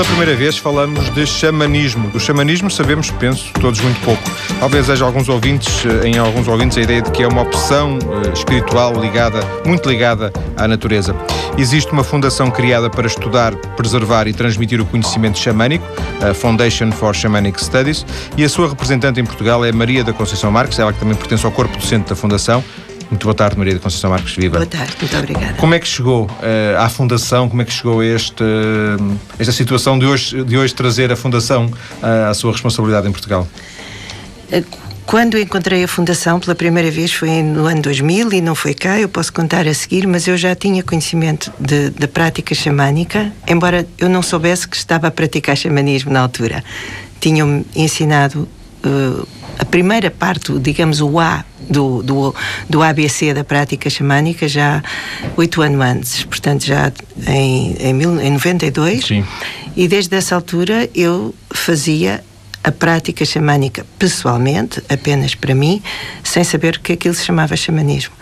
Pela primeira vez falamos de xamanismo. Do xamanismo sabemos, penso, todos muito pouco. Talvez haja alguns ouvintes, eh, em alguns ouvintes a ideia de que é uma opção uh, espiritual ligada, muito ligada à natureza. Existe uma fundação criada para estudar, preservar e transmitir o conhecimento xamânico, a Foundation for Shamanic Studies, e a sua representante em Portugal é Maria da Conceição Marques, ela que também pertence ao corpo docente da Fundação. Muito boa tarde, Maria da Conceição Marques Viva. Boa tarde, muito obrigada. Como é que chegou uh, à Fundação, como é que chegou este, uh, esta situação de hoje, de hoje trazer a Fundação uh, à sua responsabilidade em Portugal? Quando encontrei a Fundação pela primeira vez foi no ano 2000 e não foi cá, eu posso contar a seguir, mas eu já tinha conhecimento da prática xamânica, embora eu não soubesse que estava a praticar xamanismo na altura. Tinham-me ensinado uh, a primeira parte, digamos o A do, do, do ABC da prática xamânica já oito anos antes, portanto já em, em, mil, em 92. Sim. E desde essa altura eu fazia a prática xamânica pessoalmente, apenas para mim, sem saber que aquilo se chamava xamanismo.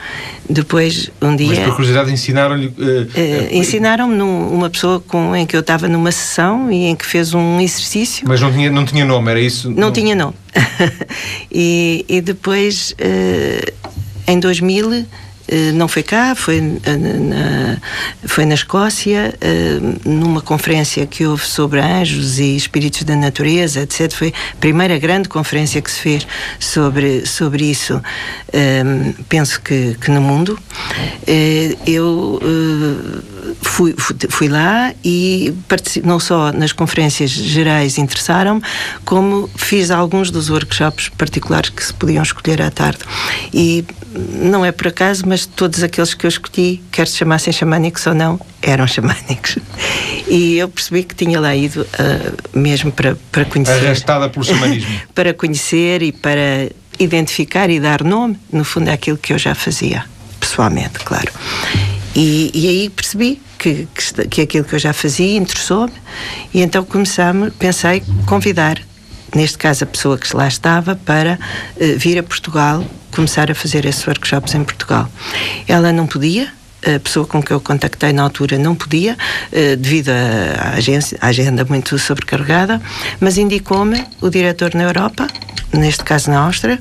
Depois, um dia. Mas por curiosidade, ensinaram-lhe. Uh, uh, ensinaram-me uma pessoa com, em que eu estava numa sessão e em que fez um exercício. Mas não tinha, não tinha nome, era isso? Não, não... tinha nome. e, e depois, uh, em 2000 eh, não foi cá, foi na, foi na Escócia, eh, numa conferência que houve sobre anjos e espíritos da natureza, etc. Foi a primeira grande conferência que se fez sobre, sobre isso, eh, penso que, que no mundo. Eu fui, fui lá e não só nas conferências gerais interessaram-me, como fiz alguns dos workshops particulares que se podiam escolher à tarde. E não é por acaso, mas todos aqueles que eu escolhi, quer se chamassem xamânicos ou não, eram xamânicos. E eu percebi que tinha lá ido uh, mesmo para, para conhecer. Arrastada pelo xamanismo. para conhecer e para identificar e dar nome, no fundo, àquilo que eu já fazia, pessoalmente, claro. E, e aí percebi que, que, que aquilo que eu já fazia interessou-me e então comecei, pensei convidar neste caso a pessoa que lá estava, para uh, vir a Portugal, começar a fazer esses workshops em Portugal. Ela não podia, a pessoa com que eu contactei na altura não podia, uh, devido à, agência, agenda muito sobrecarregada, mas indicou-me o diretor na Europa, neste caso na Áustria,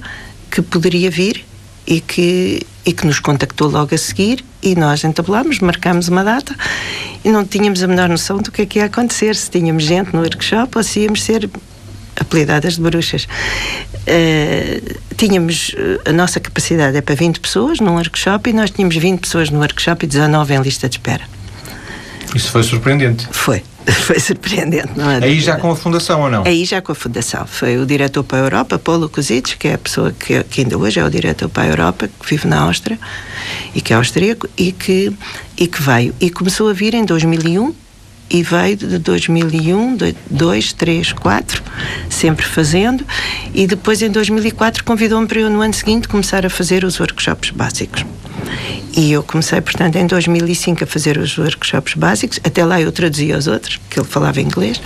que poderia vir e que, e que nos contactou logo a seguir e nós entabulámos, marcámos uma data e não tínhamos a menor noção do que é que ia acontecer, se tínhamos gente no workshop ou se íamos ser apelidadas de bruxas. Uh, tínhamos, a nossa capacidade é para 20 pessoas num workshop e nós tínhamos 20 pessoas no workshop e 19 em lista de espera. Isso foi surpreendente. Foi. Foi surpreendente, não é? Aí já com a Fundação ou não? Aí já com a Fundação. Foi o diretor para a Europa, Paulo Kuzic, que é a pessoa que, que, ainda hoje é o diretor para a Europa, que vive na Áustria e que é austríaco e que, e que veio. E começou a vir em 2001 e veio de 2001, 2, 3, 4, sempre fazendo, e depois em 2004 convidou-me para eu no ano seguinte começar a fazer os workshops básicos. E eu comecei, portanto, em 2005 a fazer os workshops básicos, até lá eu traduzia os outros, porque ele falava inglês,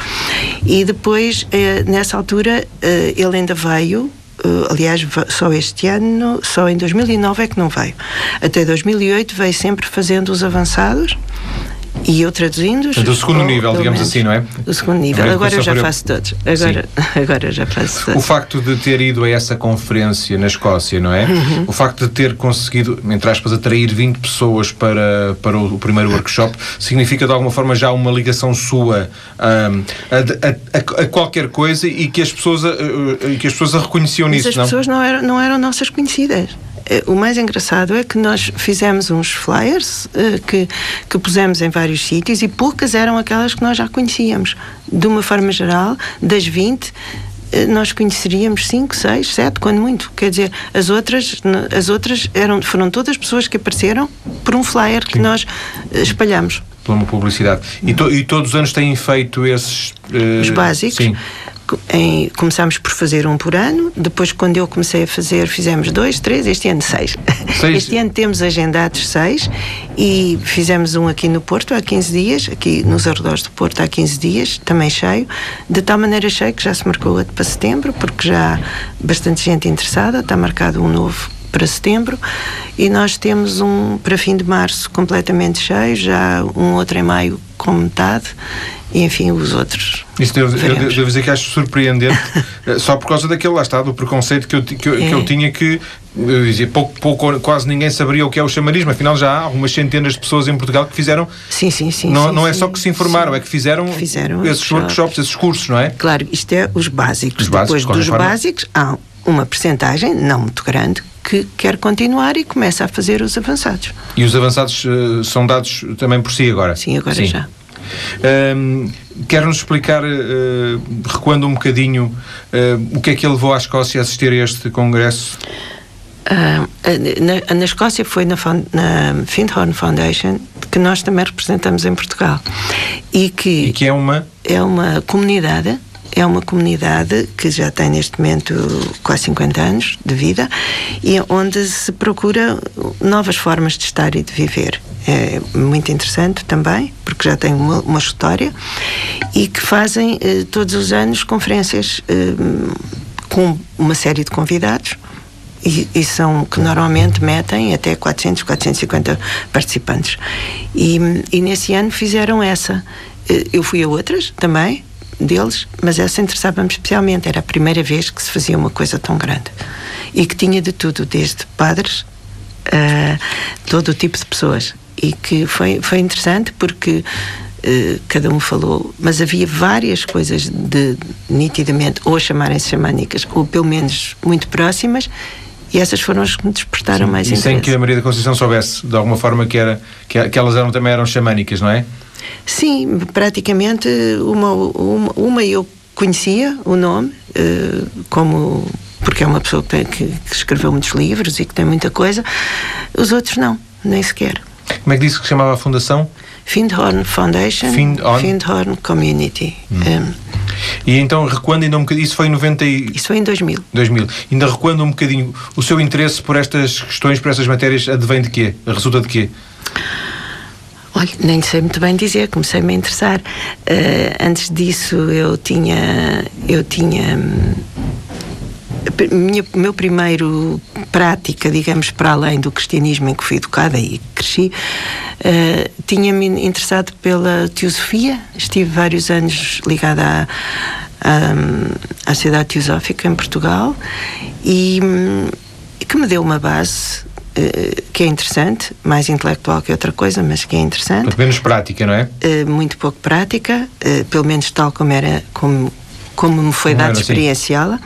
e depois, eh, nessa altura, eh, ele ainda veio eh, aliás, só este ano, só em 2009 é que não veio. Até 2008 veio sempre fazendo os avançados e eu traduzindo. Do segundo nível, digamos menos, assim, não é? Do segundo nível. Agora eu já faço todos. Agora, agora já faço todos. O facto de ter ido a essa conferência na Escócia, não é? Uhum. O facto de ter conseguido, entre aspas, atrair 20 pessoas para, para o, primeiro workshop, significa de alguma forma já uma ligação sua um, a, a, a, qualquer coisa e que as pessoas a, que as pessoas a reconheciam Mas nisso, não? As pessoas não eram, não eram nossas conhecidas. Eh, o mais engraçado é que nós fizemos uns flyers uh, que, que pusemos em vários sítios e poucas eram aquelas que nós já conhecíamos. De uma forma geral, das 20, eh, nós conheceríamos 5, 6, 7, quando muito. Quer dizer, as outras, as outras eram, foram todas pessoas que apareceram por um flyer que Sim. nós espalhamos. Por uma publicidade. E, to, e, todos os anos têm feito esses. Uh, os básicos. Sim em, começámos por fazer um por ano, depois, quando eu comecei a fazer, fizemos dois, três, este ano seis. seis. Este ano temos agendados seis e fizemos um aqui no Porto há 15 dias, aqui nos arredores do Porto há 15 dias, também cheio, de tal maneira cheio que já se marcou outro para setembro, porque já há bastante gente interessada, está marcado um novo para setembro e nós temos um para fim de março completamente cheio, já um outro em maio com metade e enfim os outros. Isso devo, eu devo dizer que acho surpreendente, eh, só por causa daquele lá está, do preconceito que eu, que eu, é. que eu tinha que eu dizia, pouco, pouco, quase ninguém saberia o que é o chamarismo, afinal já há algumas centenas de pessoas em Portugal que fizeram. Sim, sim, sim. Não, sim, não é sim, só que se informaram, sim. é que fizeram, fizeram esses workshops. workshops, esses cursos, não é? Claro, isto é os básicos. Os básicos Depois dos forma... básicos, há uma percentagem, não muito grande, que quer continuar e começa a fazer os avançados. E os avançados uh, são dados também por si agora? Sim, agora já. Um, Quer-nos explicar, uh, recuando um bocadinho, uh, o que é que ele levou à Escócia a assistir a este congresso? Uh, na, na, Escócia foi na, na Findhorn Foundation que nós também representamos em Portugal e que, e que é uma é uma comunidade é uma comunidade que já tem neste momento quase 50 anos de vida e onde se procura novas formas de estar e de viver. É muito interessante também, porque já tem uma, uma história e que fazem eh, todos os anos conferências eh, com uma série de convidados e, e, são que normalmente metem até 400, 450 participantes. E, e nesse ano fizeram essa. Eh, eu fui a outras também, deles, mas essa interessava-me especialmente. Era a primeira vez que se fazia uma coisa tão grande. E que tinha de tudo, desde padres a todo o tipo de pessoas. E que foi, foi interessante porque uh, cada um falou, mas havia várias coisas de nitidamente ou chamarem-se xamânicas ou pelo menos muito próximas e essas foram as que me despertaram Sim, mais e interesse. sem que a Maria da Conceição soubesse, de alguma forma, que, era, que, que elas eram, também eram xamânicas, não é? Sim, praticamente uma, uma, uma eu conhecia o nome, uh, como porque é uma pessoa que, que, que, escreveu muitos livros e que tem muita coisa. Os outros não, nem sequer. Como é que disse que se chamava a fundação? Findhorn Foundation, Findhorn, Findhorn Community. Hum. Um, e então, recuando ainda um bocadinho, isso foi em 90 e... Isso foi em 2000. 2000. Ainda recuando um bocadinho, o seu interesse por estas questões, por estas matérias, advém de quê? Resulta de quê? Olha, nem sei muito bem dizer, comecei-me a interessar. Uh, antes disso, eu tinha. Eu tinha. Minha, meu primeiro prática, digamos, para além do cristianismo em que fui educada e cresci, uh, tinha-me interessado pela teosofia. Estive vários anos ligada à, à, à Sociedade Teosófica em Portugal e um, que me deu uma base Uh, que é interessante, mais intelectual que outra coisa, mas que é interessante. Muito menos prática, não é? Uh, muito pouco prática, pelo menos tal como era, como, como me foi dado experienciá-la.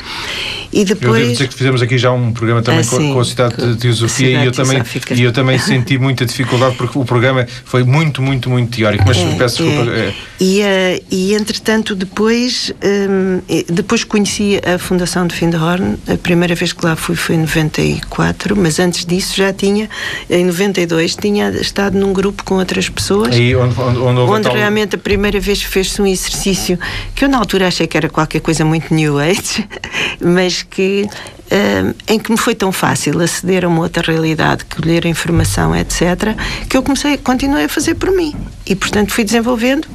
E depois... Eu devo dizer que fizemos aqui já um programa também ah, com, com, a Cidade de Teosofia e eu, também, e eu também senti muita dificuldade porque o programa foi muito, muito, muito teórico, mas é, peço desculpa. É. É. E, uh, e entretanto depois, um, depois conheci a Fundação de Findhorn, a primeira vez que lá fui foi em 94, mas antes disso já tinha, em 92, tinha estado num grupo com outras pessoas. Aí onde, onde, onde, onde tal... realmente a primeira vez fez-se um exercício que eu na altura achei que era qualquer coisa muito New Age, mas que uh, em que me foi tão fácil aceder a uma outra realidade, colher informação, etc., que eu comecei, continuei a fazer por mim. E, portanto, fui desenvolvendo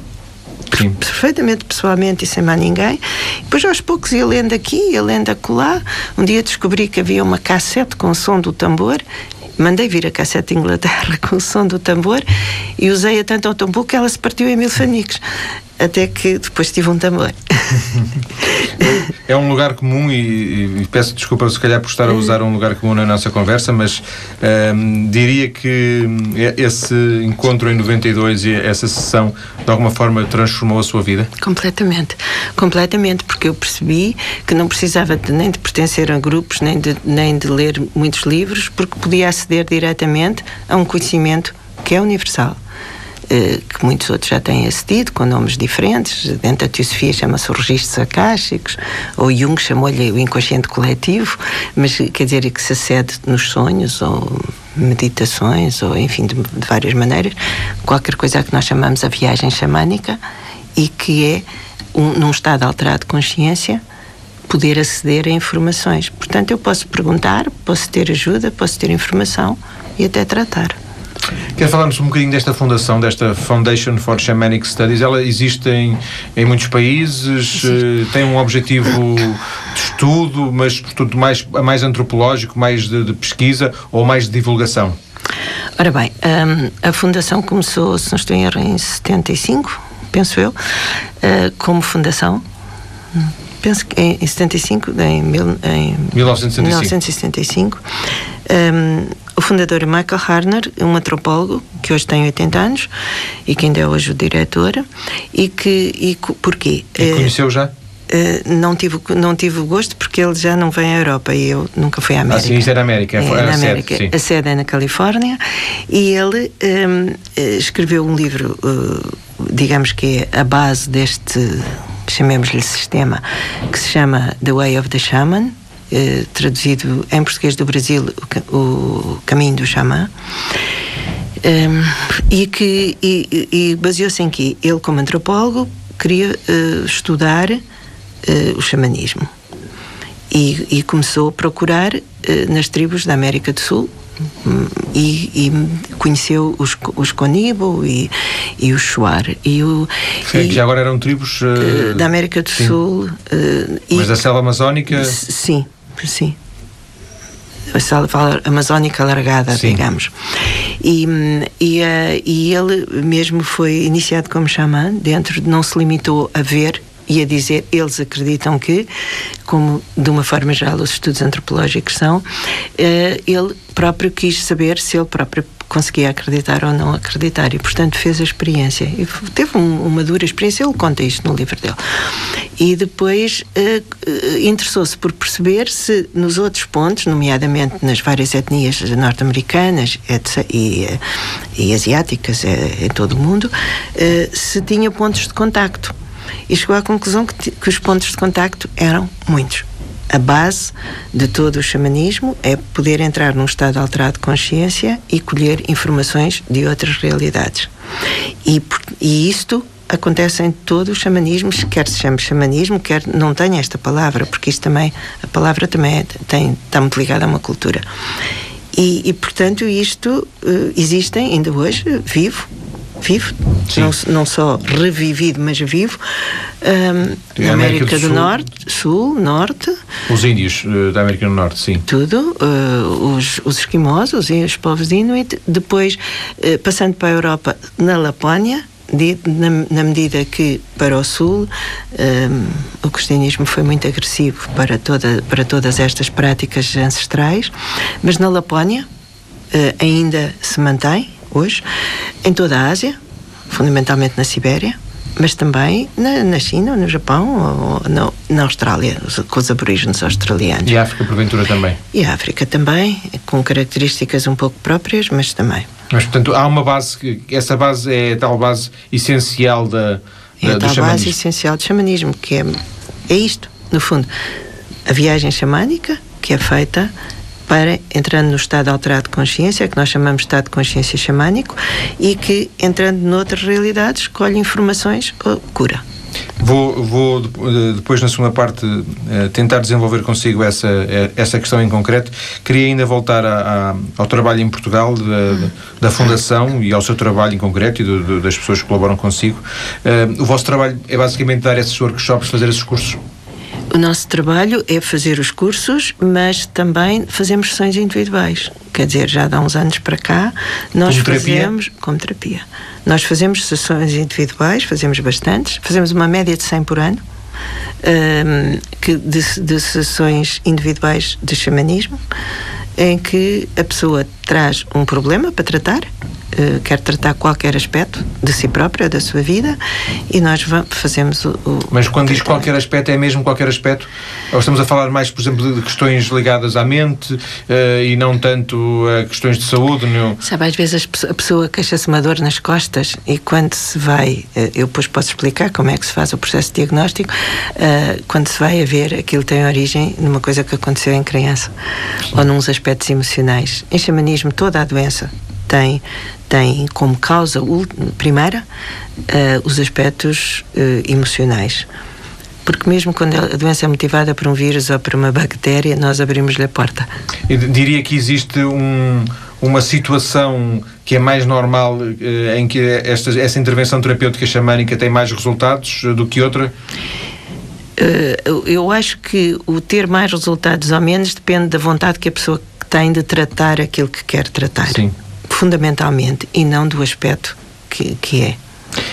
Sim. perfeitamente pessoalmente e sem mais ninguém. Depois, aos poucos, ia lendo aqui, ia lendo acolá. Um dia descobri que havia uma cassete com o som do tambor. Mandei vir a cassete de Inglaterra com o som do tambor e usei-a tanto ao tambor que ela se partiu em mil fanicos até que depois tive um tambor. é um lugar comum e, e, peço desculpa se calhar por estar a usar um lugar comum na nossa conversa, mas um, diria que esse encontro em 92 e essa sessão de alguma forma transformou a sua vida? Completamente, completamente, porque eu percebi que não precisava de, nem de pertencer a grupos, nem de, nem de ler muitos livros, porque podia aceder diretamente a um conhecimento que é universal. Eh, que muitos outros já têm acedido, com nomes diferentes. Dentro da teosofia chama-se registros acásticos, ou Jung chamou-lhe o inconsciente coletivo, mas quer dizer que se acede nos sonhos ou meditações, ou enfim, de, de várias maneiras, qualquer coisa que nós chamamos a viagem xamânica e que é, um, num estado alterado de consciência, poder aceder a informações. Portanto, eu posso perguntar, posso ter ajuda, posso ter informação e até tratar. Quer falarmos um bocadinho desta fundação, desta Foundation for Shamanic Studies? Ela existe em, em muitos países, uh, tem um objetivo de estudo, mas portanto mais, mais antropológico, mais de, de pesquisa ou mais de divulgação? Ora bem, um, a Fundação começou, se não estou em erro, em 75, penso eu, uh, como fundação. Penso que em 75, em, em 1975. 1975 um, o fundador é Michael Harner, um antropólogo que hoje tem 80 anos e que ainda é hoje o diretor. E que. E, porquê? E conheceu já? Uh, não, tive, não tive o gosto porque ele já não vem à Europa e eu nunca fui à América. Ah, sim, isto é na América. É, é na América. Sede, a sede é na Califórnia e ele um, eh, escreveu um livro, uh, digamos que é a base deste, chamemos-lhe sistema, que se chama The Way of the Shaman, eh, traduzido em português do Brasil, o, o Caminho do Xamã. Um, ehm, e que e, e baseou-se em que ele, como antropólogo, queria uh, estudar uh, o xamanismo e, e, começou a procurar uh, nas tribos da América do Sul um, e, e, conheceu os, os Conibo e, e os Shuar e o Sim, e, que já agora eram tribos da América do sim. Sul mas da selva amazónica sim sim. A selva amazónica alargada, sim. digamos. E, e, uh, e ele mesmo foi iniciado como xamã, dentro, não se limitou a ver e a dizer, eles acreditam que, como de uma forma geral os estudos antropológicos são, uh, ele próprio quis saber se ele próprio conseguia acreditar ou não acreditar e, portanto, fez a experiência. E teve um, uma dura experiência, ele conta isto no livro dele. E depois uh, uh, interessou-se por perceber se nos outros pontos, nomeadamente nas várias etnias norte-americanas e, uh, e, asiáticas em todo o mundo, se tinha pontos de contacto. E chegou à conclusão que, que os pontos de contacto eram muitos a base de todo o xamanismo é poder entrar num estado alterado de consciência e colher informações de outras realidades. E, e isto acontece em todo o xamanismo, quer se chame xamanismo, quer não tenha esta palavra, porque isto também, a palavra também é, tem, está muito ligada a uma cultura. E, e portanto, isto uh, existe ainda hoje, vivo, vivo, não, não, só revivido, mas vivo, um, na América, América do, do Norte, Sul, Norte. Os índios uh, da América do Norte, sim. Tudo, uh, os, os esquimosos e os povos inuit, depois uh, passando para a Europa, na Lapónia, de, na, na, medida que para o Sul um, o cristianismo foi muito agressivo para, toda, para todas estas práticas ancestrais, mas na Lapónia ainda se mantém hoje, em toda a Ásia, fundamentalmente na Sibéria, mas também na, na China, no Japão, no, na Austrália, com os aborígenes australianos. E a África, porventura, também? E a África também, com características um pouco próprias, mas também. Mas, portanto, há uma base, essa base é a tal base essencial da, da, é a tal base essencial do xamanismo, que é, é isto, no fundo. A viagem xamânica, que é feita para entrando no estado alterado de consciência, que nós chamamos de estado de consciência xamânico, e que, entrando noutras realidades, colhe informações ou cura. Vou, vou depois, na segunda parte, eh, tentar desenvolver consigo essa, eh, essa questão em concreto. Queria ainda voltar a, a, ao trabalho em Portugal, da, da, Fundação e ao seu trabalho em concreto e do, das pessoas que colaboram consigo. Uh, o vosso trabalho é basicamente dar esses workshops, fazer esses cursos? O nosso trabalho é fazer os cursos, mas também fazemos sessões individuais. Quer dizer, já há uns anos para cá, nós como fazemos. Terapia? Como terapia. Nós fazemos sessões individuais, fazemos bastantes, fazemos uma média de 100 por ano. Um, que de, de sessões individuais de xamanismo, em que a pessoa traz um problema para tratar uh, quer tratar qualquer aspecto de si própria, da sua vida, e nós vamos, fazemos o, o Mas quando diz qualquer aspecto, é mesmo qualquer aspecto? Ou estamos a falar mais, por exemplo, de questões ligadas à mente uh, e não tanto a questões de saúde? Não? Sabe, às vezes a pessoa queixa-se uma dor nas costas e quando se vai, uh, eu depois posso explicar como é que se faz o processo diagnóstico, quando se vai a ver, aquilo tem origem numa coisa que aconteceu em criança Sim. ou nos aspectos emocionais. Em xamanismo, toda a doença tem, tem como causa primeira uh, os aspectos uh, emocionais. Porque mesmo quando a doença é motivada por um vírus ou por uma bactéria, nós abrimos-lhe a porta. Eu diria que existe um, uma situação que é mais normal, uh, em que esta, essa intervenção terapêutica xamânica tem mais resultados do que outra? Eu acho que o ter mais resultados ou menos depende da vontade que a pessoa tem de tratar aquilo que quer tratar. Sim. Fundamentalmente, e não do aspecto que, que é.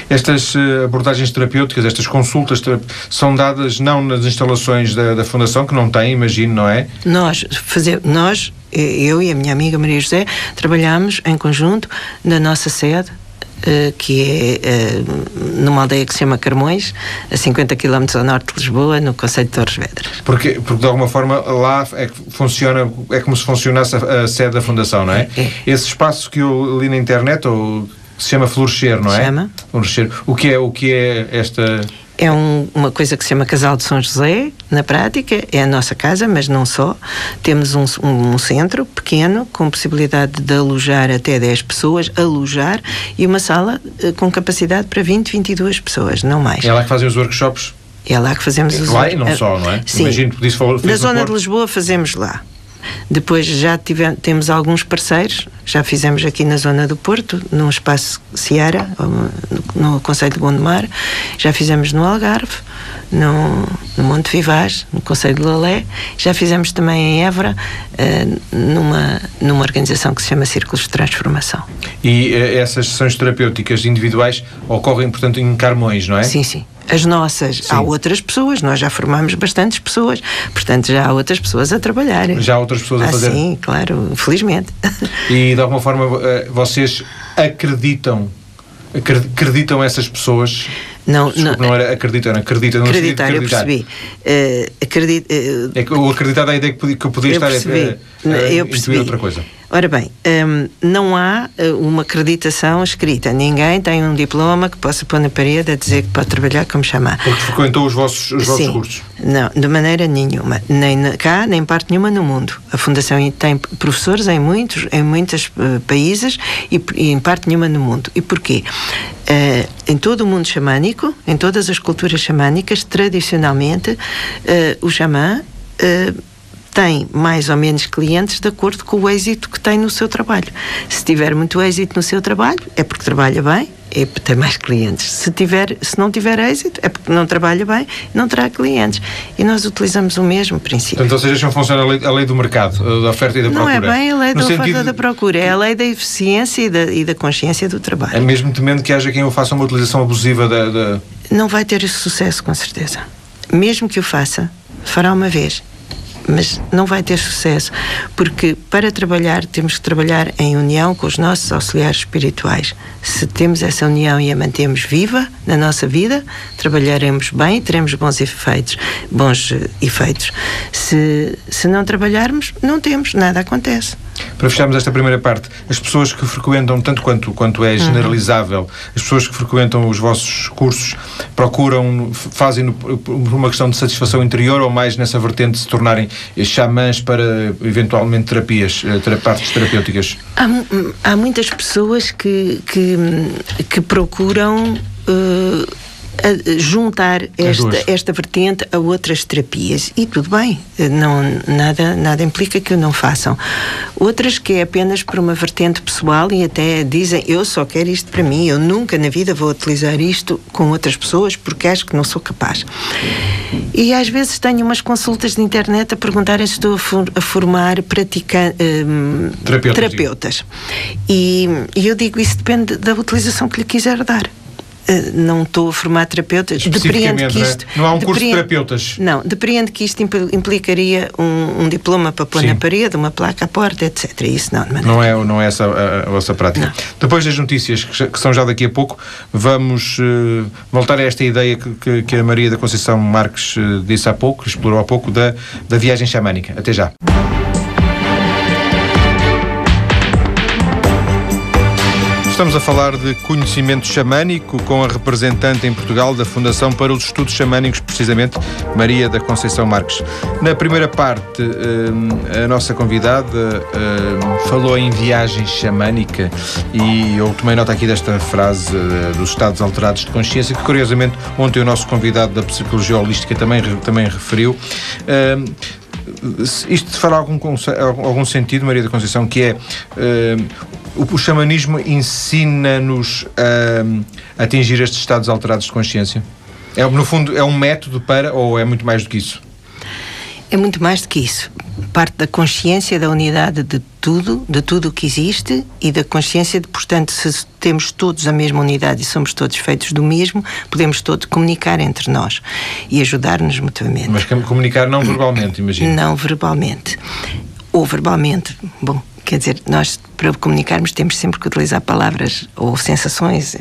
Estas uh, abordagens terapêuticas, estas consultas são dadas não nas instalações da, da Fundação, que não tem, imagino, não é? Nós, fazer, nós, eu e a minha amiga Maria José, trabalhamos em conjunto na nossa sede, que é uh, numa aldeia que se chama Carmões, a 50 km ao norte de Lisboa, no Conselho de Torres Vedras. Porque, porque de alguma forma lá é que funciona, é como se funcionasse a, a sede da Fundação, não é? é? Esse espaço que eu li na internet, ou se chama Florescer, não é? Chama. Florescer. O que é, o que é esta é um, uma coisa que se chama Casal de São José, na prática, é a nossa casa, mas não só. Temos um, um, um, centro pequeno, com possibilidade de alojar até 10 pessoas, alojar, e uma sala uh, com capacidade para 20, 22 pessoas, não mais. É lá que fazem os workshops? É lá que fazemos os Lá e não só, não é? Sim. Imagino que disse, Na zona de Lisboa fazemos lá. Depois já tivemos, temos alguns parceiros, já fizemos aqui na zona do Porto, num espaço Seara, no Conselho de Gondomar, já fizemos no Algarve, no, no Monte Vivaz, no Conselho de Lalé, já fizemos também em Évora, uh, numa, numa organização que se chama Círculos de Transformação. E uh, essas sessões terapêuticas individuais ocorrem, portanto, em Carmões, não é? Sim, sim as nossas. Sim. Há outras pessoas, nós já formamos bastantes pessoas, portanto já há outras pessoas a trabalhar. Já há outras pessoas a ah, fazer. Sim, claro, felizmente. E de alguma forma eh, vocês acreditam, acreditam essas pessoas não, Desculpe, não, não era acreditar, não acredita, não acreditar, acreditar. eu percebi. Uh, acredito, uh, é que o acreditar da ideia que podia, que eu podia estar percebi, a, a, a eu percebi. outra coisa. Ora bem, um, não há uh, uma acreditação escrita. Ninguém tem um diploma que possa pôr na parede a dizer que pode trabalhar como chamar. Porque frequentou os vossos, os vossos Sim. cursos? Não, de maneira nenhuma. Nem cá, nem parte nenhuma no mundo. A Fundação tem professores em muitos, em muitos uh, países e, e, em parte nenhuma no mundo. E porquê? Uh, em todo o mundo xamânico, em todas as culturas xamânicas, tradicionalmente, o xamã tem mais ou menos clientes de acordo com o êxito que tem no seu trabalho. Se tiver muito êxito no seu trabalho, é porque trabalha bem e tem mais clientes. Se, tiver, se não tiver êxito, é porque não trabalha bem não terá clientes. E nós utilizamos o mesmo princípio. Portanto, ou seja, não funciona a lei, a lei do mercado, da oferta e da procura. Não é bem a lei da oferta e da procura, é a lei da eficiência e da, e da consciência do trabalho. É mesmo temendo que haja quem o faça uma utilização abusiva da, da... Não vai ter sucesso, com certeza. Mesmo que o faça, fará uma vez mas não vai ter sucesso, porque para trabalhar temos que trabalhar em união com os nossos auxiliares espirituais. Se temos essa união e a mantemos viva na nossa vida, trabalharemos bem e teremos bons efeitos. Bons eh, efeitos. Se, se não trabalharmos, não temos, nada acontece. Para fecharmos esta primeira parte, as pessoas que frequentam, tanto quanto, quanto é generalizável, uhum. as pessoas que frequentam os vossos cursos procuram, fazem por uma questão de satisfação interior ou mais nessa vertente de se tornarem xamãs para eventualmente terapias, eh, partes terapêuticas? Há, há muitas pessoas que, que, que procuram. Uh, juntar esta, esta vertente a outras terapias. E tudo bem, não, nada, nada implica que o não façam. Outras que é apenas por uma vertente pessoal e até dizem eu só quero isto para mim, eu nunca na vida vou utilizar isto com outras pessoas porque acho que não sou capaz. E às vezes tenho umas consultas de internet a perguntarem se estou a, for, a formar pratica, um, terapeutas. terapeutas. E, e eu digo isso depende da utilização que lhe quiser dar. Eh, não estou a formar terapeutas. Depreendo que isto. Né? Não há um curso de terapeutas. Não, depreendo que isto implicaria um, um diploma para pôr Sim. na parede, uma placa à porta, etc. Isso não, de não é Não é essa a, a vossa prática. Não. Depois das notícias, que, são já daqui a pouco, vamos uh, voltar a esta ideia que, que, que, a Maria da Conceição Marques uh, disse há pouco, explorou há pouco, da, da viagem xamânica. Até já. Estamos a falar de conhecimento xamânico com a representante em Portugal da Fundação para os Estudos Xamânicos, precisamente, Maria da Conceição Marques. Na primeira parte, eh, a nossa convidada eh, falou em viagem xamânica e eu tomei nota aqui desta frase eh, dos estados alterados de consciência, que curiosamente ontem o nosso convidado da Psicologia Holística também, também referiu isto fará algum, algum sentido, Maria da Conceição, que é o, o xamanismo ensina-nos a, a atingir estes estados alterados de consciência? É, no fundo, é um método para ou é muito mais do que isso? É muito mais do que isso. Parte da consciência da unidade de tudo, de tudo o que existe e da consciência de, portanto, se temos todos a mesma unidade e somos todos feitos do mesmo, podemos todos comunicar entre nós e ajudar-nos mutuamente. Mas comunicar não verbalmente, imagino. Não verbalmente. Ou verbalmente. Bom, quer dizer, nós para comunicarmos temos sempre que utilizar palavras ou sensações.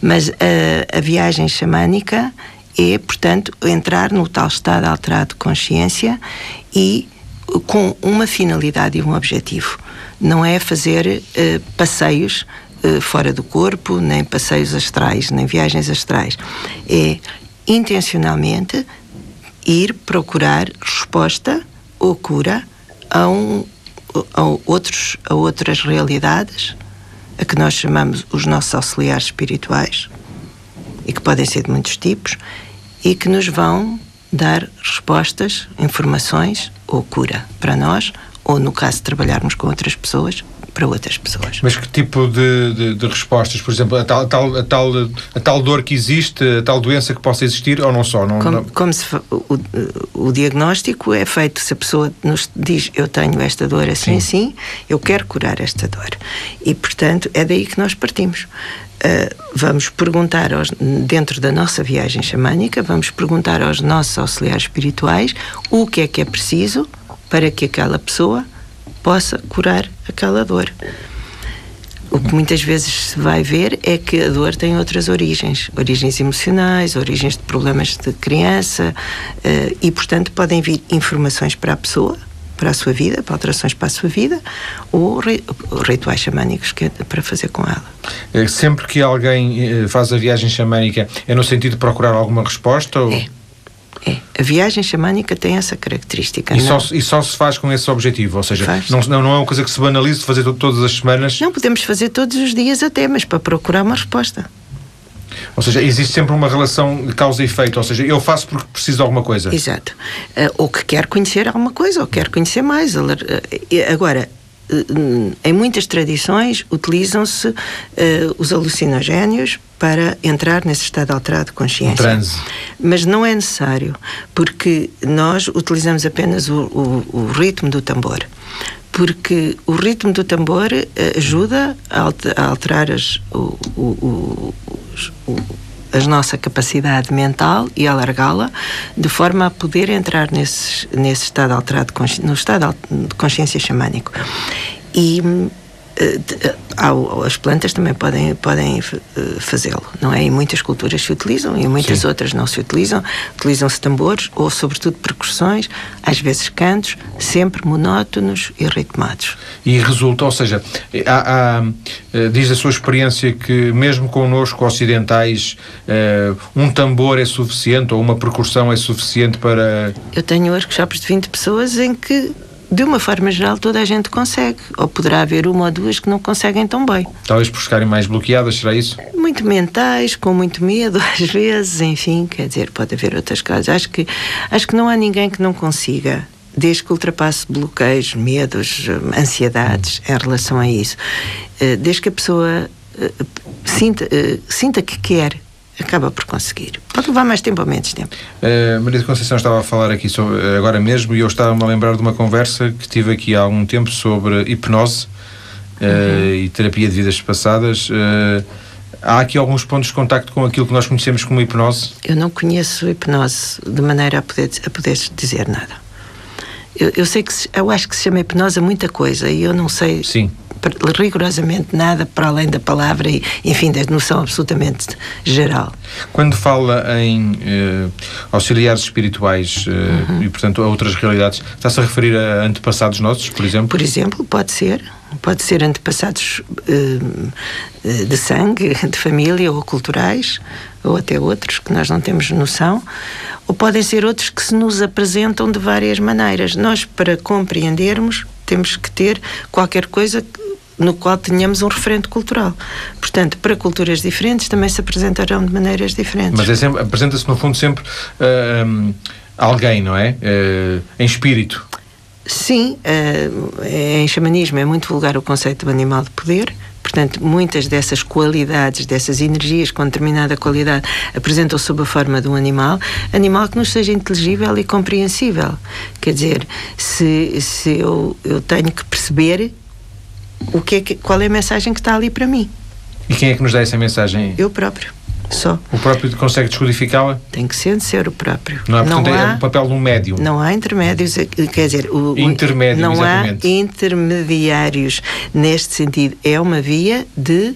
Mas a, a viagem xamânica é, portanto, entrar no tal estado alterado de consciência e com uma finalidade e um objetivo. Não é fazer uh, passeios uh, fora do corpo, nem passeios astrais, nem viagens astrais. É intencionalmente ir procurar resposta ou cura a, um, a, outros, a outras realidades, a que nós chamamos os nossos auxiliares espirituais, e que podem ser de muitos tipos, e que nos vão dar respostas, informações ou cura para nós, ou no caso de trabalharmos com outras pessoas, para outras pessoas. Mas que tipo de, de, de, respostas? Por exemplo, a tal, a, tal, a, tal, a tal dor que existe, a tal doença que possa existir, ou não só? Não, como, não... como se o, o, diagnóstico é feito se a pessoa nos diz eu tenho esta dor assim, Sim. assim, eu quero curar esta dor. E, portanto, é daí que nós partimos. Uh, vamos perguntar, aos, dentro da nossa viagem xamânica, vamos perguntar aos nossos auxiliares espirituais o que é que é preciso para que aquela pessoa possa curar aquela dor. O que muitas vezes se vai ver é que a dor tem outras origens, origens emocionais, origens de problemas de criança, uh, e portanto podem vir informações para a pessoa para a sua vida, para alterações para a sua vida, ou rituais xamânicos que é para fazer com ela. É, sempre que alguém eh, faz a viagem xamânica, é no sentido de procurar alguma resposta? Ou... É. É. A viagem xamânica tem essa característica. E só, e só se faz com esse objetivo? Ou seja, não, não é uma coisa que se banalize de fazer todas as semanas? Não, podemos fazer todos os dias até, mas para procurar uma resposta. Ou seja, existe sempre uma relação de causa e efeito, ou seja, eu faço porque preciso de alguma coisa. Exato. Uh, ou que quer conhecer alguma coisa, ou quer conhecer mais. Uh, agora, em muitas tradições utilizam-se os alucinogénios para entrar nesse estado alterado de consciência. Um transe. Mas não é necessário, porque nós utilizamos apenas o, o, o ritmo do tambor porque o ritmo do tambor ajuda a alterar as, o, o, o, a nossa capacidade mental e alargá-la de forma a poder entrar nesse, nesse estado alterado, no estado de consciência xamânico. E as plantas também podem, podem eh, fazê-lo, não é? Em muitas culturas se utilizam e em muitas Sim. outras não se utilizam. Utilizam-se tambores ou, sobretudo, percussões, às vezes cantos, sempre monótonos e ritmados. E resulta, ou seja, há, há, diz a sua experiência que, mesmo connosco ocidentais, um tambor é suficiente ou uma percussão é suficiente para. Eu tenho workshops de 20 pessoas em que de uma forma geral, toda a gente consegue. Ou poderá haver uma ou duas que não conseguem tão bem. Talvez por ficarem mais bloqueadas, será isso? Muito mentais, com muito medo, às vezes, enfim, quer dizer, pode haver outras coisas. Acho que, acho que não há ninguém que não consiga. Desde que ultrapasse bloqueios, medos, ansiedades em relação a isso. Eh, desde que a pessoa eh, sinta, eh, sinta que quer acaba por conseguir. Pode levar mais tempo ou menos tempo. Uh, Maria de Conceição estava a falar aqui sobre, eh, agora mesmo e eu estava-me a lembrar de uma conversa que tive aqui há algum tempo sobre hipnose uh, uhum. e terapia de vidas passadas. Uh, há aqui alguns pontos de contacto com aquilo que nós conhecemos como hipnose? Eu não conheço hipnose de maneira a poder, a poder dizer nada. Eu, eu sei que eu acho que se chama hipnose muita coisa e eu não sei Sim rigorosamente nada para além da palavra e, enfim, da noção absolutamente geral. Quando fala em eh, auxiliares espirituais eh, uhum. e, portanto, a outras realidades, está-se a referir a antepassados nossos, por exemplo? Por exemplo, pode ser. Pode ser antepassados eh, eh de sangue, de família ou culturais, ou até outros que nós não temos noção, ou podem ser outros que se nos apresentam de várias maneiras. Nós, para compreendermos, temos que ter qualquer coisa no qual tenhamos um referente cultural. Portanto, para culturas diferentes também se apresentarão de maneiras diferentes. Mas é apresenta-se no fundo sempre uh, um, alguém, não é? Uh, em espírito. sim, uh, em xamanismo é muito vulgar o conceito do animal de poder. Portanto, muitas dessas qualidades, dessas energias com determinada qualidade, apresentam sob a forma de um animal, animal que nos seja inteligível e compreensível. Quer dizer, se, se eu, eu tenho que perceber o que é que, qual é a mensagem que está ali para mim. E quem é que nos dá essa mensagem? Eu próprio. Só. O próprio consegue descodificá-la? Tem que ser, ser o próprio. Não há, portanto, não é há, o papel de um médium. Não há intermédios, eh, quer dizer, o, Intermédios, não exatamente. há intermediários neste sentido. É uma via de,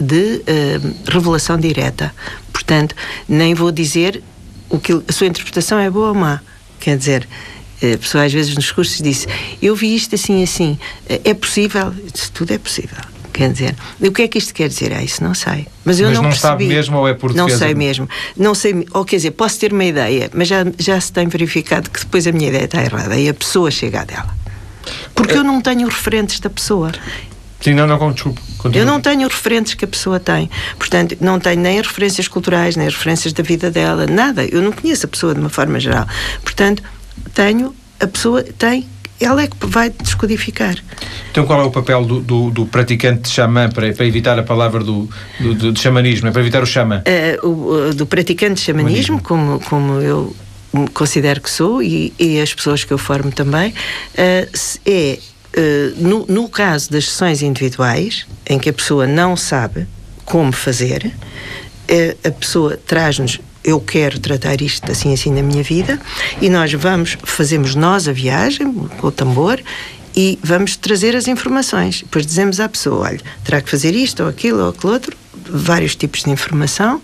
de uh, revelação direta. Portanto, nem vou dizer o que a sua interpretação é boa ou má. Quer dizer, a pessoa às vezes nos cursos diz eu vi isto assim assim é possível tudo é possível Quer dizer, o que é que isto quer dizer? Ah, isso não sei. Mas eu mas não, não percebi. sabe mesmo ou é por Não sei mesmo. Não sei, ou quer dizer, posso ter uma ideia, mas já, já se tem verificado que depois a minha ideia está errada e a pessoa chega a dela. Porque é... eu não tenho referentes da pessoa. Sim, não, não, desculpe. Eu não tenho referentes que a pessoa tem. Portanto, não tenho nem as referências culturais, nem as referências da vida dela, nada. Eu não conheço a pessoa de uma forma geral. Portanto, tenho, a pessoa tem ela é que vai descodificar. Então qual é o papel do, do, do praticante de xamã para, para, evitar a palavra do, do, do xamanismo, é para evitar o xamã? Uh, o, do praticante de xamanismo, como, como eu considero que sou e, e, as pessoas que eu formo também, uh, é uh, no, no caso das sessões individuais, em que a pessoa não sabe como fazer, a pessoa traz-nos eu quero tratar isto assim assim na minha vida e nós vamos fazemos nós a viagem com o tambor e vamos trazer as informações. Depois dizemos à pessoa olha terá que fazer isto ou aquilo ou aquilo outro. Vários tipos de informação.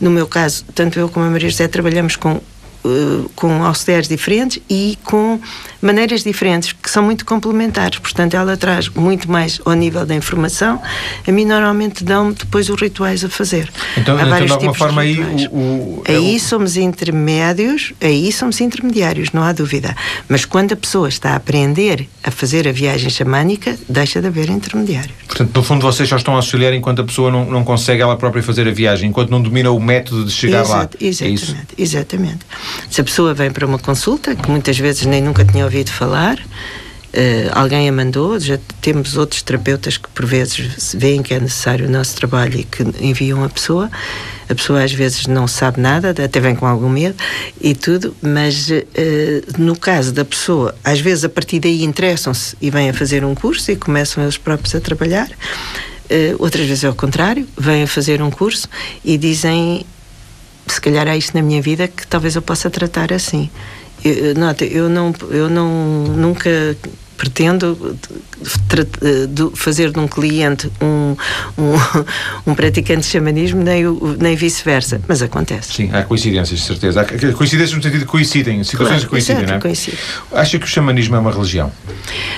No meu caso tanto eu como a Maria José trabalhamos com uh, com auxiliares diferentes e com maneiras diferentes, que são muito complementares. Portanto, ela traz muito mais ao nível da informação. A mim, normalmente, dão depois os rituais a fazer. Então, Há então de alguma forma, aí. O, o, é aí o... somos intermédios, aí somos intermediários, não há dúvida. Mas quando a pessoa está a aprender a fazer a viagem xamânica, deixa de haver intermediários. Portanto, no fundo, vocês só estão a auxiliar enquanto a pessoa não, não consegue ela própria fazer a viagem, enquanto não domina o método de chegar Exato, lá. É exatamente, é exatamente. Se a pessoa vem para uma consulta, que muitas vezes nem nunca tinha ouvido falar, Uh, alguém a mandou, já temos outros terapeutas que por vezes veem que é necessário o nosso trabalho e que enviam a pessoa. A pessoa às vezes não sabe nada, até vem com algum medo e tudo, mas uh, no caso da pessoa, às vezes a partir daí interessam-se e vêm a fazer um curso e começam eles próprios a trabalhar. Uh, outras vezes é o contrário, vêm a fazer um curso e dizem se calhar há isto na minha vida que talvez eu possa tratar assim. Eu, nota, eu não, eu não nunca pretendo fazer de um cliente um, um, um praticante de xamanismo, nem, nem vice-versa. Mas acontece. Sim, há coincidências, de certeza. Há coincidências no sentido de coincidem, situações claro, que coincidem, não é? Coincide. Acha que o xamanismo é uma religião?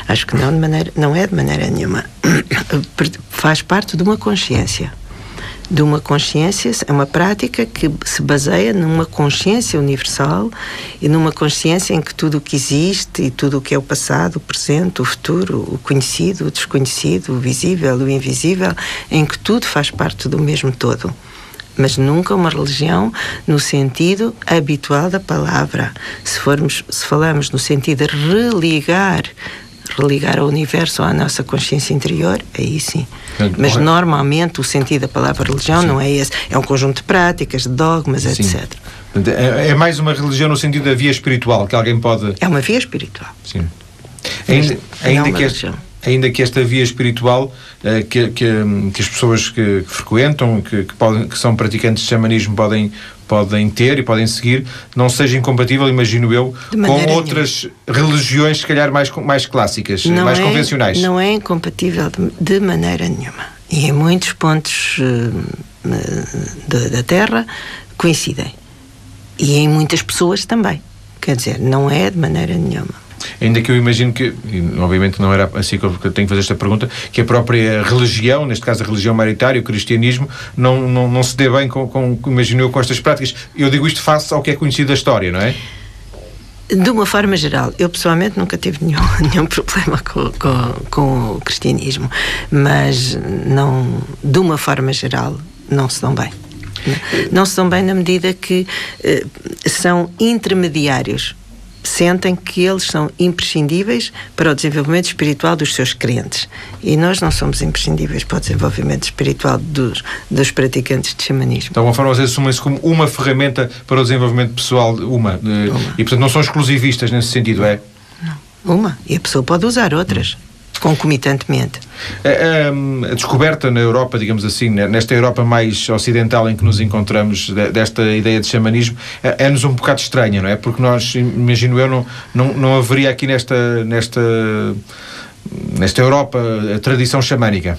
Acho que não, de maneira, não é de maneira nenhuma. Faz parte de uma consciência de uma consciência, é uma prática que se baseia numa consciência universal e numa consciência em que tudo o que existe e tudo o que é o passado, o presente, o futuro, o conhecido, o desconhecido, o visível, o invisível, em que tudo faz parte do mesmo todo mas nunca uma religião no sentido habitual da palavra. Se formos, se falamos no sentido de religar religar ao universo ou à nossa consciência interior, aí sim. Mas normalmente o sentido da palavra religião sim. não é esse. É um conjunto de práticas, de dogmas, sim. etc. É, é mais uma religião no sentido da via espiritual, que alguém pode. É uma via espiritual. Sim. Ainda, ainda que este, ainda que esta via espiritual uh, que, que, que, as pessoas que, que frequentam, que, que, podem, que são praticantes de xamanismo podem, podem ter e podem seguir, não seja incompatível, imagino eu, com outras nenhuma. religiões, se calhar, mais, mais clássicas, não mais é, convencionais. Não é incompatível de, maneira nenhuma. E em muitos pontos uh, da Terra coincidem. E em muitas pessoas também. Quer dizer, não é de maneira nenhuma. Ainda que eu imagino que, obviamente não era assim que eu tenho que fazer esta pergunta, que a própria religião, neste caso a religião maritária, o cristianismo, não, não, não se dê bem com, com, imagino com estas práticas. Eu digo isto face ao que é conhecido da história, não é? De uma forma geral, eu pessoalmente nunca tive nenhum, nenhum problema com, com, com o cristianismo, mas não, de uma forma geral, não se dão bem. Não se dão bem na medida que eh, são intermediários sentem que eles são imprescindíveis para o desenvolvimento espiritual dos seus crentes. E nós não somos imprescindíveis para o desenvolvimento espiritual dos, dos praticantes de xamanismo. De alguma forma, vocês assumem-se como uma ferramenta para o desenvolvimento pessoal, uma. Eh, uma. E, portanto, não são exclusivistas nesse sentido, é? Não. Uma. E a pessoa pode usar outras concomitantemente. A, a, a, descoberta na Europa, digamos assim, nesta Europa mais ocidental em que nos encontramos, desta ideia de xamanismo, é, é-nos um bocado estranha, não é? Porque nós, imagino eu, não, não, não haveria aqui nesta, nesta, nesta Europa a tradição xamânica.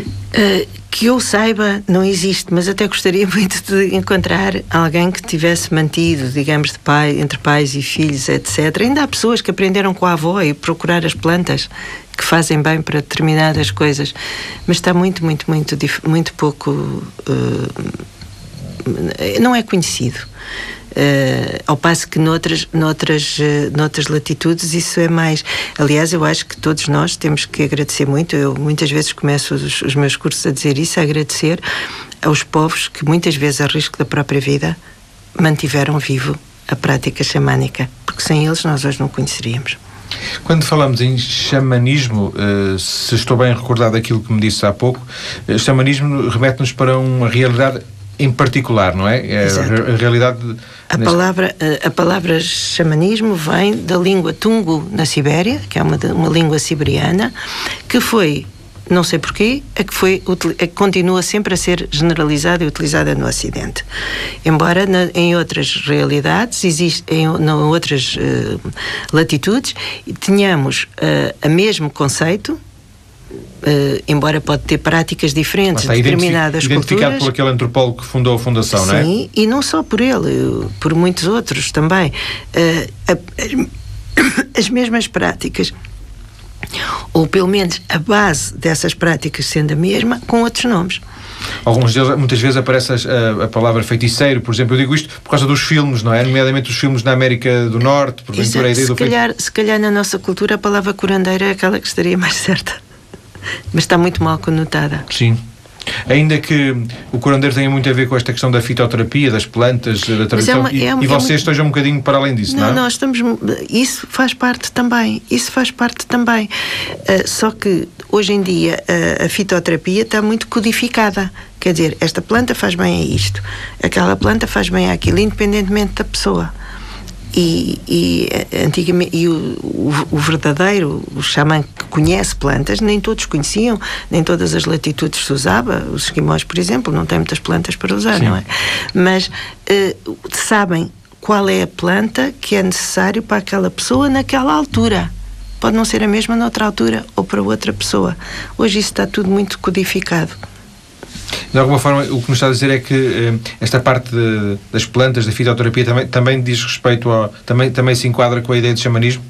Uh, que eu saiba, não existe, mas até gostaria muito de encontrar alguém que tivesse mantido, digamos, de pai, entre pais e filhos, etc. Ainda há pessoas que aprenderam com a avó e procurar as plantas que fazem bem para determinadas coisas, mas está muito, muito, muito, muito pouco. Uh, não é conhecido. Uh, ao passo que noutras, noutras, uh, noutras latitudes isso é mais. Aliás, eu acho que todos nós temos que agradecer muito. Eu muitas vezes começo os, os meus cursos a dizer isso, a agradecer aos povos que muitas vezes, a risco da própria vida, mantiveram vivo a prática xamânica, porque sem eles nós hoje não conheceríamos. Quando falamos em xamanismo, uh, se estou bem recordado daquilo que me disse há pouco, xamanismo remete-nos para uma realidade em particular, não é? é a realidade. A neste... palavra, a palavra xamanismo vem da língua tungu na Sibéria, que é uma, uma língua siberiana, que foi, não sei porquê, a que, foi, a que continua sempre a ser generalizada e utilizada no Ocidente. Embora na, em outras realidades, existe, em, em outras uh, latitudes, tenhamos uh, o mesmo conceito, Uh, embora pode ter práticas diferentes de determinadas identificado culturas. Identificado por aquele antropólogo que fundou a Fundação, sim, não é? Sim, e não só por ele, por muitos outros também. Uh, a, as mesmas práticas, ou pelo menos a base dessas práticas sendo a mesma, com outros nomes. Alguns deles, muitas vezes aparece a, a, palavra feiticeiro, por exemplo. Eu digo isto por causa dos filmes, não é? Nomeadamente os filmes na América do Norte, porventura a ideia se do calhar, Se calhar na nossa cultura a palavra curandeira é aquela que estaria mais certa mas está muito mal conotada. Sim. Ainda que o curandeiro tenha muito a ver com esta questão da fitoterapia, das plantas, da é tradição, é uma, é uma, e, vocês é estejam um bocadinho para além disso, não, não é? Nós estamos, isso faz parte também, isso faz parte também. Uh, só que hoje em dia uh, a fitoterapia está muito codificada. Quer dizer, esta planta faz bem a isto, aquela planta faz bem àquilo, independentemente da pessoa. E, e, antigamente, e o, o, o, verdadeiro, o xamã que conhece plantas, nem todos conheciam, nem todas as latitudes se usava. Os esquimós, por exemplo, não têm muitas plantas para usar, Sim. não é? Mas uh, sabem qual é a planta que é necessário para aquela pessoa naquela altura. Pode não ser a mesma noutra altura ou para outra pessoa. Hoje isso está tudo muito codificado. De alguma forma, o que nos está a dizer é que eh, esta parte de, das plantas, da fitoterapia, também, também diz respeito ao. Também, também se enquadra com a ideia de xamanismo?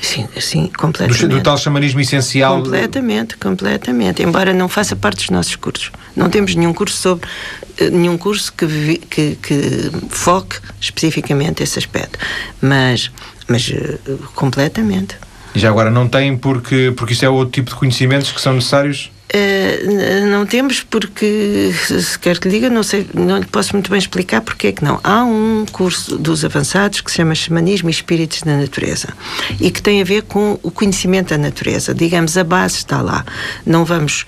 Sim, sim, completamente. Do, do, tal xamanismo essencial? Completamente, completamente. Embora não faça parte dos nossos cursos. Não temos nenhum curso sobre. Eh, nenhum curso que, que, que foque especificamente esse aspecto. Mas, mas eh, completamente. E já agora não tem porque, porque isso é outro tipo de conhecimentos que são necessários? Uh, não temos porque, se quer que lhe diga, não sei, não lhe posso muito bem explicar porque é que não. Há um curso dos avançados que se chama Xamanismo e Espíritos da Natureza e que tem a ver com o conhecimento da natureza. Digamos, a base está lá. Não vamos.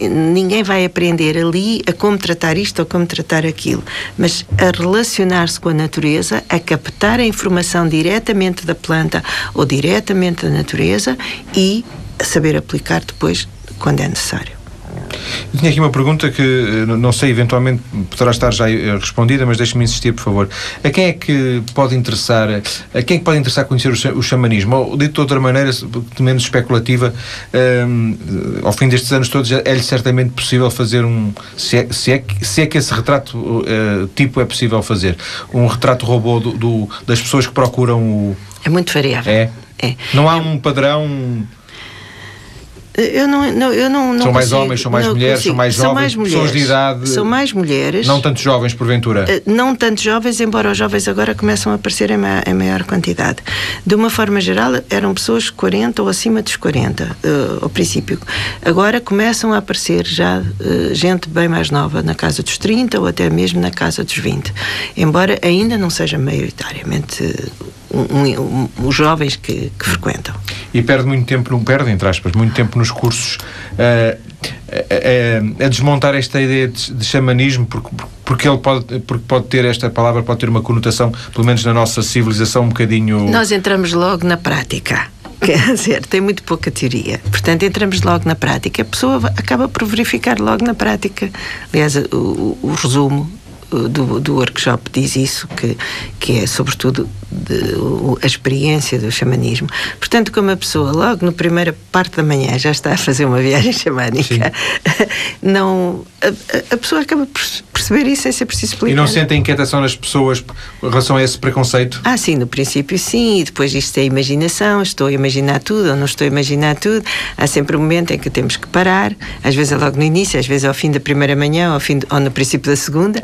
Ninguém vai aprender ali a como tratar isto ou como tratar aquilo, mas a relacionar-se com a natureza, a captar a informação diretamente da planta ou diretamente da natureza e a saber aplicar depois quando é necessário. Eu tinha aqui uma pergunta que eh, não sei, eventualmente poderá estar já eh, respondida, mas deixe-me insistir, por favor. A quem é que pode interessar, a quem é que pode interessar conhecer o xamanismo? Ou, dito de outra maneira, menos especulativa, um, ao fim destes anos todos, é-lhe certamente possível fazer um. Se é, se é, se é que esse retrato uh, tipo é possível fazer, um retrato robô do, do, das pessoas que procuram o. É muito variável. É. é. Não há um padrão Eu não, não, eu não, não são mais consigo, homens, são mais mulheres, consigo. são mais jovens, são mais mulheres, pessoas de idade. São mais mulheres. Não tanto jovens, porventura? Eh, não tanto jovens, embora os jovens agora começam a aparecer em maior, em maior quantidade. De uma forma geral, eram pessoas 40 ou acima dos 40, uh, ao princípio. Agora começam a aparecer já uh, gente bem mais nova, na casa dos 30 ou até mesmo na casa dos 20. Embora ainda não seja maioritariamente um, um, os jovens que, que, frequentam. E perde muito tempo, não perde, entre aspas, muito tempo nos cursos uh, a, a, a, desmontar esta ideia de, de xamanismo, porque, porque ele pode, porque pode ter, esta palavra pode ter uma conotação, pelo menos na nossa civilização, um bocadinho. Nós entramos logo na prática. Quer dizer, tem muito pouca teoria. Portanto, entramos logo na prática. A pessoa acaba por verificar logo na prática. Aliás, o, o, o resumo do, do workshop diz isso, que, que é sobretudo de, o, a experiência do xamanismo. Portanto, como a pessoa logo na primeira parte da manhã já está a fazer uma viagem xamânica, não, a, a, pessoa acaba por perceber isso sem ser preciso explicar. E não sente a inquietação nas pessoas em relação a esse preconceito? Ah, sim, no princípio sim, e depois isto é imaginação, estou a imaginar tudo ou não estou a imaginar tudo. Há sempre um momento em que temos que parar, às vezes é logo no início, às vezes é ao fim da primeira manhã ou, ao fim de, ou no princípio da segunda.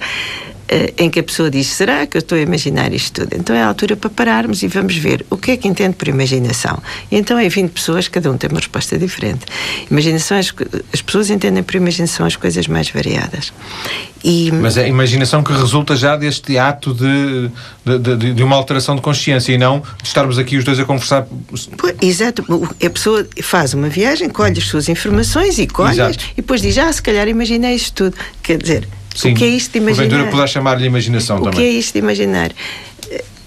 Eh, em que a pessoa diz: será que eu estou a imaginar isto tudo? Então é a altura para pararmos e vamos ver o que é que entende por imaginação. E então é 20 pessoas, cada um tem uma resposta diferente. Imaginação, as, as pessoas entendem por imaginação as coisas mais variadas. E, Mas é a imaginação que resulta já deste ato de, de, de, de, uma alteração de consciência e não de estarmos aqui os dois a conversar. Pois, exato. A pessoa faz uma viagem, colhe as suas informações e colhe e depois diz: Ah, se calhar imaginei isto tudo. Quer dizer, Sim, o que é isto de imaginar? Porventura poderá chamar-lhe imaginação o também. O que é isto de imaginar?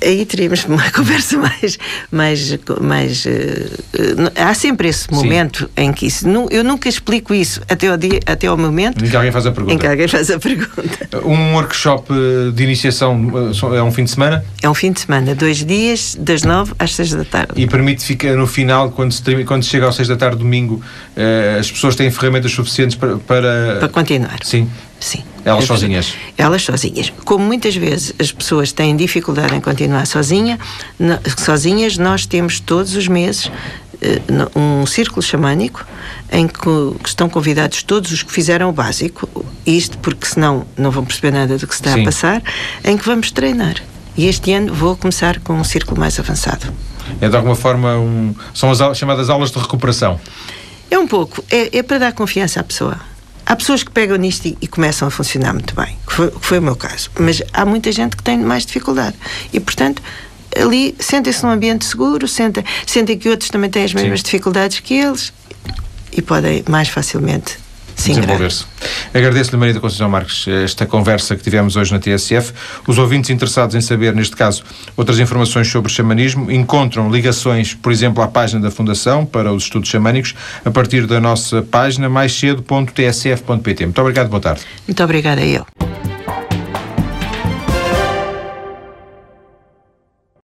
Aí teríamos uma conversa mais. mais, mais uh, há sempre esse momento Sim. em que isso. eu nunca explico isso até ao, dia, até ao momento. Em que alguém faz a pergunta. Em que alguém faz a pergunta. Um workshop de iniciação é um fim de semana? É um fim de semana, dois dias, das nove às seis da tarde. E permite ficar no final, quando se, quando se chega às seis da tarde, domingo, uh, as pessoas têm ferramentas suficientes para. Para, para continuar. Sim. Sim. Elas sozinhas? Elas sozinhas. Como muitas vezes as pessoas têm dificuldade continuar sozinha, sozinhas, nós temos todos os meses eh, um círculo xamânico em que estão convidados todos os que fizeram o básico, isto porque senão não vão perceber nada do que se está Sim. a passar, em que vamos treinar. E este ano vou começar com um círculo mais avançado. É de alguma forma um, são as chamadas aulas de recuperação? É um pouco, é, é para dar confiança à pessoa. Há pessoas que pegam nisto e, e começam a funcionar muito bem, que foi, que foi, o meu caso. Mas há muita gente que tem mais dificuldade. E, portanto, ali sentem-se num ambiente seguro, sentem, sentem que outros também têm as mesmas Sim. dificuldades que eles e podem mais facilmente desenvolver-se. Agradeço-lhe, Maria da Conceição Marques, esta conversa que tivemos hoje na TSF. Os ouvintes interessados em saber, neste caso, outras informações sobre o xamanismo encontram ligações, por exemplo, à página da Fundação para os Estudos Xamânicos a partir da nossa página maiscedo.tsf.pt. Muito obrigado, boa tarde. Muito obrigada a eu.